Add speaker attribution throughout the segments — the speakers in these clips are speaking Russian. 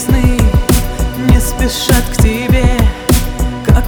Speaker 1: сны не спешат к тебе, как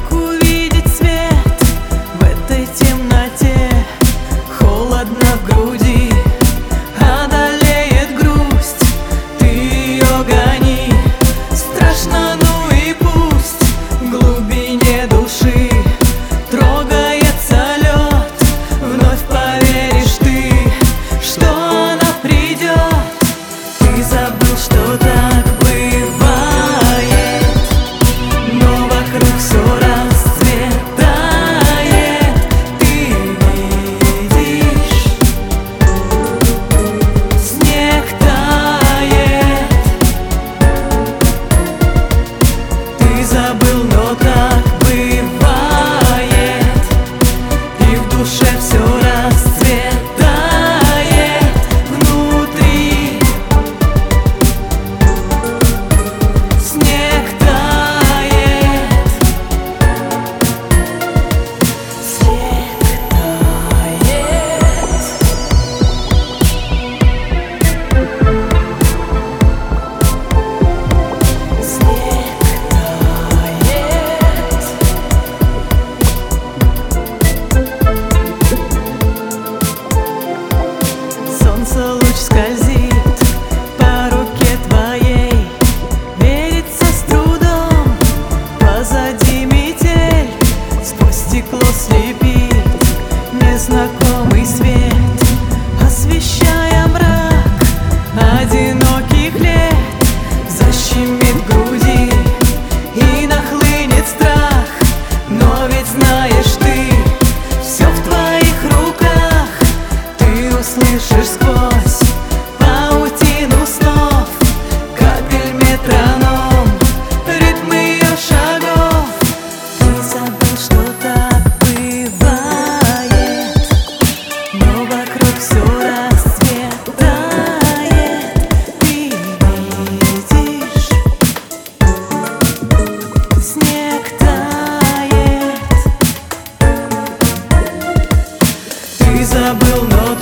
Speaker 1: забыл, но